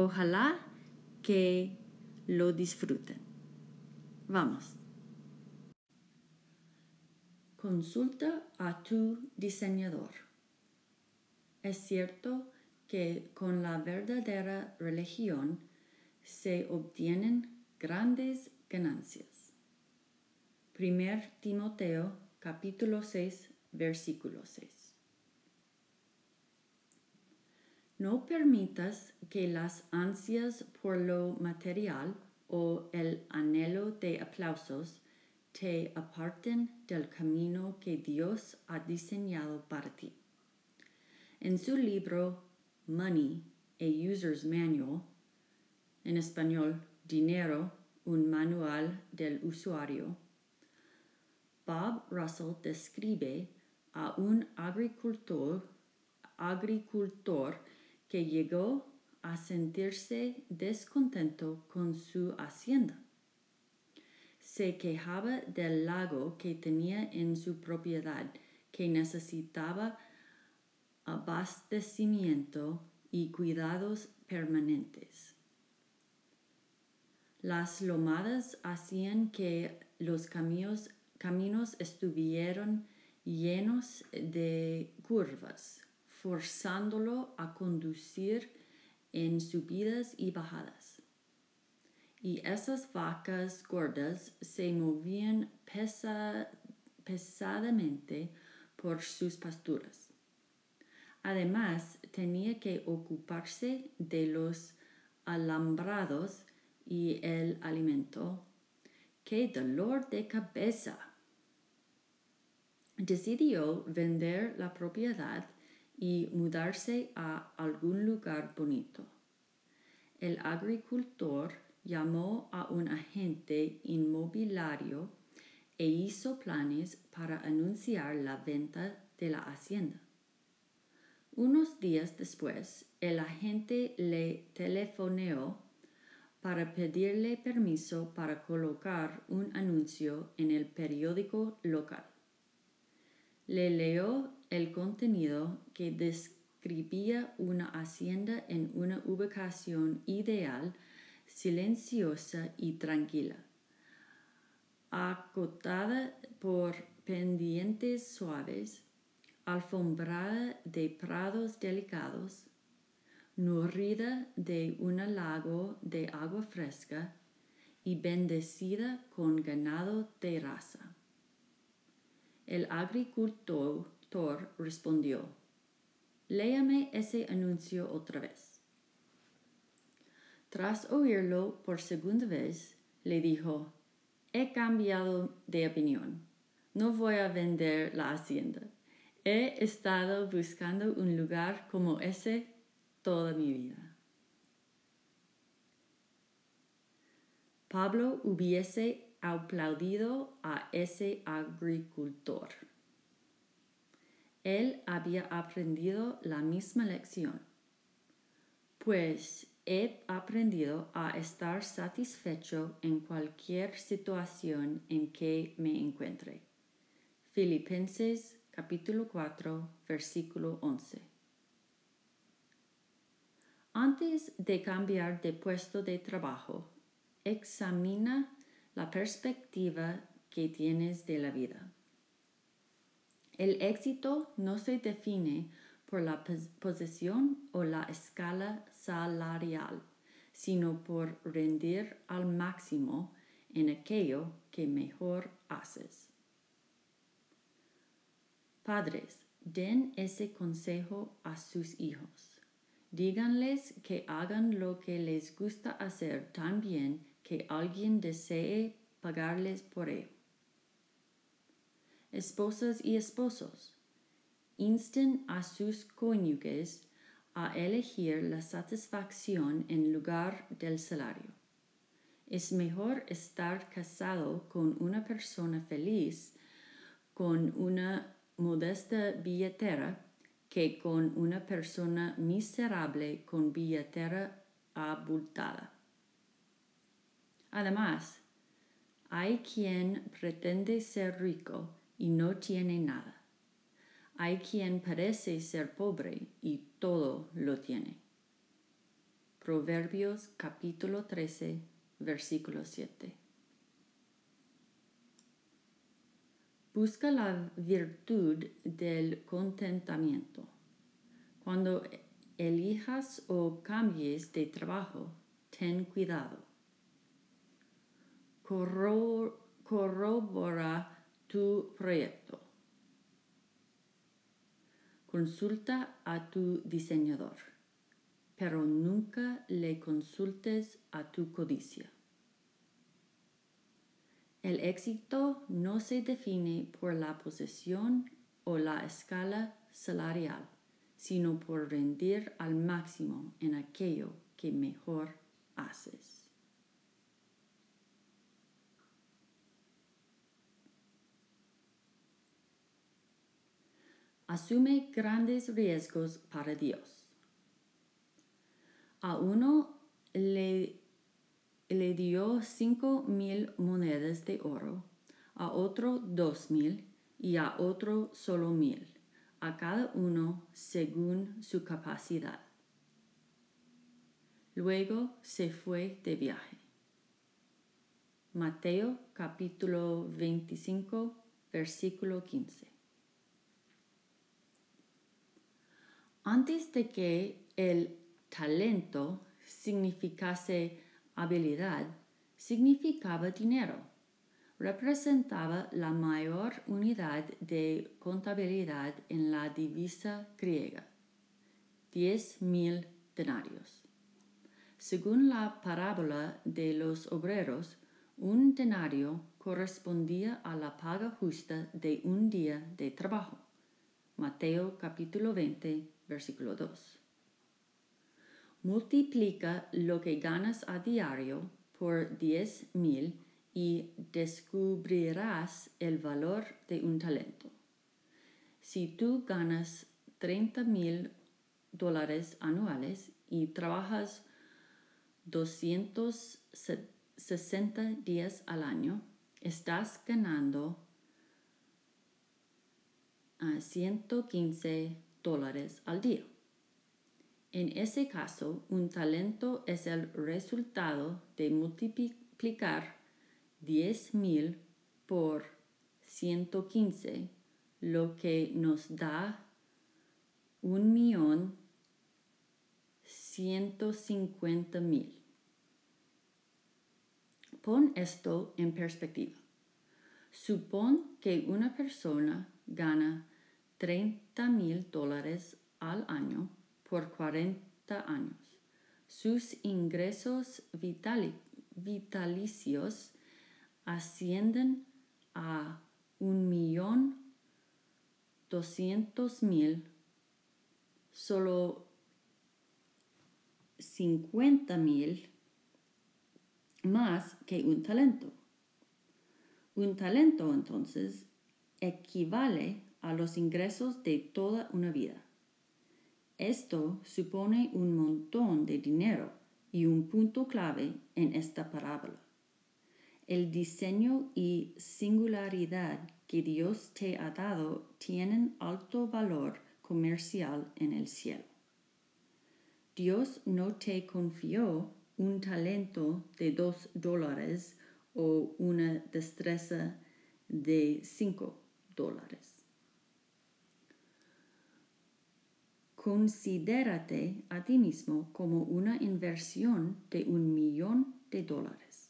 Ojalá que lo disfruten. Vamos. Consulta a tu diseñador. Es cierto que con la verdadera religión se obtienen grandes ganancias. Primer Timoteo capítulo 6 versículo 6. No permitas que las ansias por lo material o el anhelo de aplausos te aparten del camino que Dios ha diseñado para ti. En su libro Money, a User's Manual, en español Dinero, un manual del usuario, Bob Russell describe a un agricultor, agricultor que llegó a sentirse descontento con su hacienda. Se quejaba del lago que tenía en su propiedad, que necesitaba abastecimiento y cuidados permanentes. Las lomadas hacían que los caminos, estuvieran llenos de curvas forzándolo a conducir en subidas y bajadas. Y esas vacas gordas se movían pesadamente por sus pasturas. Además, tenía que ocuparse de los alambrados y el alimento. ¡Qué dolor de cabeza! Decidió vender la propiedad y mudarse a algún lugar bonito. El agricultor llamó a un agente inmobiliario e hizo planes para anunciar la venta de la hacienda. Unos días después, el agente le telefoneó para pedirle permiso para colocar un anuncio en el periódico local. Le leyó el contenido que describía una hacienda en una ubicación ideal, silenciosa y tranquila, acotada por pendientes suaves, alfombrada de prados delicados, nutrida de un lago de agua fresca y bendecida con ganado de raza. El agricultor respondió, Léame ese anuncio otra vez. Tras oírlo por segunda vez, le dijo, He cambiado de opinión. No voy a vender la hacienda. He estado buscando un lugar como ese toda mi vida. Pablo hubiese aplaudido a ese agricultor. Él había aprendido la misma lección, pues he aprendido a estar satisfecho en cualquier situación en que me encuentre. Filipenses capítulo 4 versículo 11. Antes de cambiar de puesto de trabajo, examina la perspectiva que tienes de la vida. El éxito no se define por la posesión o la escala salarial, sino por rendir al máximo en aquello que mejor haces. Padres, den ese consejo a sus hijos. Díganles que hagan lo que les gusta hacer tan bien que alguien desee pagarles por ello. Esposas y esposos, insten a sus cónyuges a elegir la satisfacción en lugar del salario. Es mejor estar casado con una persona feliz, con una modesta billetera, que con una persona miserable con billetera abultada. Además, hay quien pretende ser rico y no tiene nada. Hay quien parece ser pobre y todo lo tiene. Proverbios capítulo 13, versículo 7. Busca la virtud del contentamiento. Cuando elijas o cambies de trabajo, ten cuidado. corrobora tu proyecto. Consulta a tu diseñador, pero nunca le consultes a tu codicia. El éxito no se define por la posesión o la escala salarial, sino por rendir al máximo en aquello que mejor haces. Asume grandes riesgos para Dios. A uno le le dio cinco mil monedas de oro, a otro dos mil y a otro solo mil, a cada uno según su capacidad. Luego se fue de viaje. Mateo capítulo 25 versículo 15. Antes de que el talento significase habilidad significaba dinero. Representaba la mayor unidad de contabilidad en la divisa griega, diez mil denarios. Según la parábola de los obreros, un denario correspondía a la paga justa de un día de trabajo. Mateo capítulo 20, versículo 2. Multiplica lo que ganas a diario por diez mil y descubrirás el valor de un talento. Si tú ganas 30 mil dólares anuales y trabajas 260 días al año, estás ganando a 115 dólares al día. En ese caso, un talento es el resultado de multiplicar 10.000 por 115, lo que nos da un millón mil. Pon esto en perspectiva. Supón que una persona gana 30 mil dólares al año por 40 años. Sus ingresos vitalicios ascienden a un millón doscientos mil, solo cincuenta mil más que un talento. Un talento entonces equivale a los ingresos de toda una vida. Esto supone un montón de dinero y un punto clave en esta parábola. El diseño y singularidad que Dios te ha dado tienen alto valor comercial en el cielo. Dios no te confió un talento de dos dólares o una destreza de cinco dólares. Considérate a ti mismo como una inversión de un millón de dólares.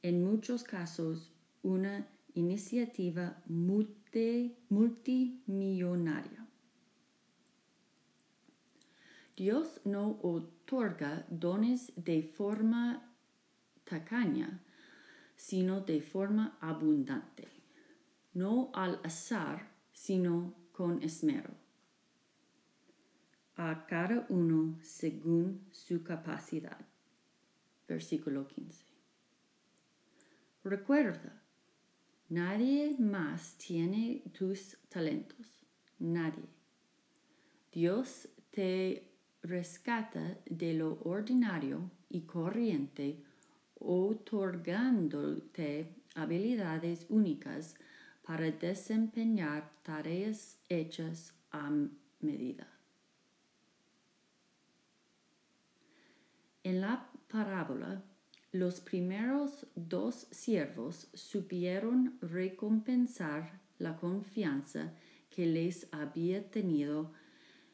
En muchos casos, una iniciativa multimillonaria. Dios no otorga dones de forma tacaña, sino de forma abundante, no al azar, sino con esmero, a cada uno según su capacidad. Versículo 15. Recuerda, nadie más tiene tus talentos, nadie. Dios te rescata de lo ordinario y corriente otorgándote habilidades únicas para desempeñar tareas hechas a medida. En la parábola, los primeros dos siervos supieron recompensar la confianza que les había tenido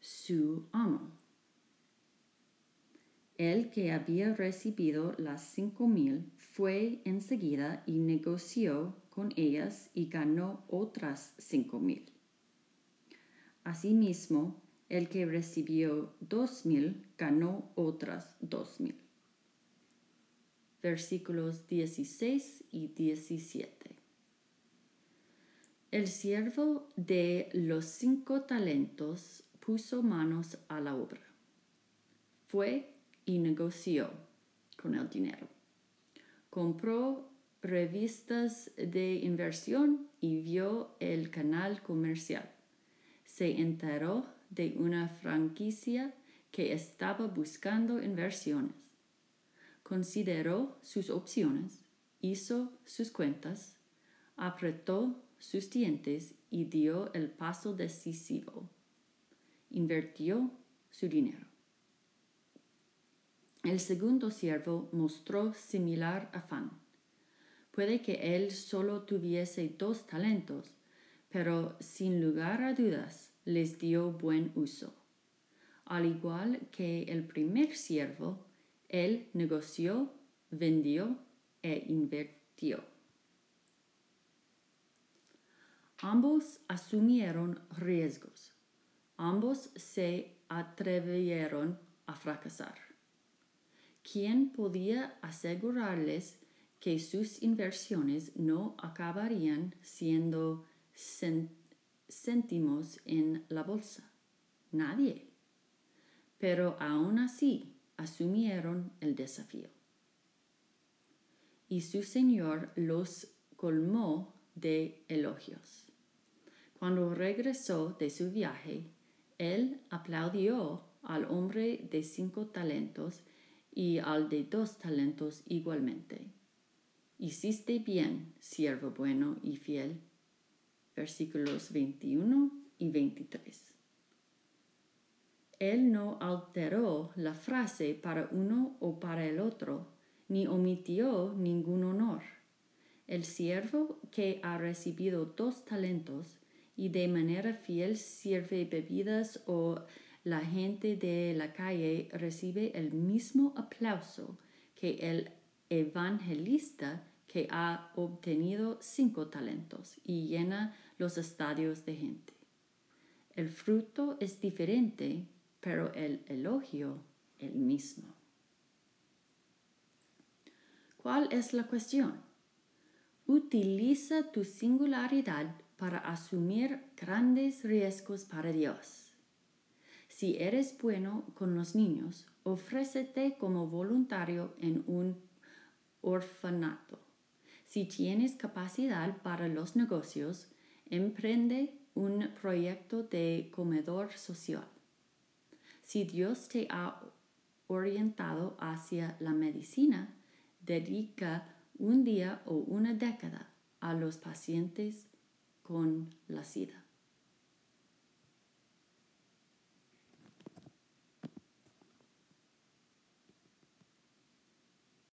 su amo. El que había recibido las cinco mil fue enseguida y negoció con ellas y ganó otras cinco mil. Asimismo, el que recibió dos mil ganó otras dos mil. Versículos 16 y 17. El siervo de los cinco talentos puso manos a la obra. Fue y negoció con el dinero. Compró revistas de inversión y vio el canal comercial. Se enteró de una franquicia que estaba buscando inversiones. Consideró sus opciones, hizo sus cuentas, apretó sus dientes y dio el paso decisivo. Invirtió su dinero. El segundo siervo mostró similar afán. Puede que él solo tuviese dos talentos, pero sin lugar a dudas les dio buen uso. Al igual que el primer siervo, él negoció, vendió e invirtió. Ambos asumieron riesgos. Ambos se atrevieron a fracasar. ¿quién podía asegurarles que sus inversiones no acabarían siendo céntimos en la bolsa? Nadie. Pero aún así asumieron el desafío. Y su Señor los colmó de elogios. Cuando regresó de su viaje, él aplaudió al hombre de cinco talentos y al de dos talentos igualmente. Hiciste bien, siervo bueno y fiel. Versículos 21 y 23. Él no alteró la frase para uno o para el otro, ni omitió ningún honor. El siervo que ha recibido dos talentos y de manera fiel sirve bebidas o la gente de la calle recibe el mismo aplauso que el evangelista que ha obtenido cinco talentos y llena los estadios de gente. El fruto es diferente, pero el elogio el mismo. ¿Cuál es la cuestión? Utiliza tu singularidad para asumir grandes riesgos para Dios. Si eres bueno con los niños, ofrécete como voluntario en un orfanato. Si tienes capacidad para los negocios, emprende un proyecto de comedor social. Si Dios te ha orientado hacia la medicina, dedica un día o una década a los pacientes con la SIDA.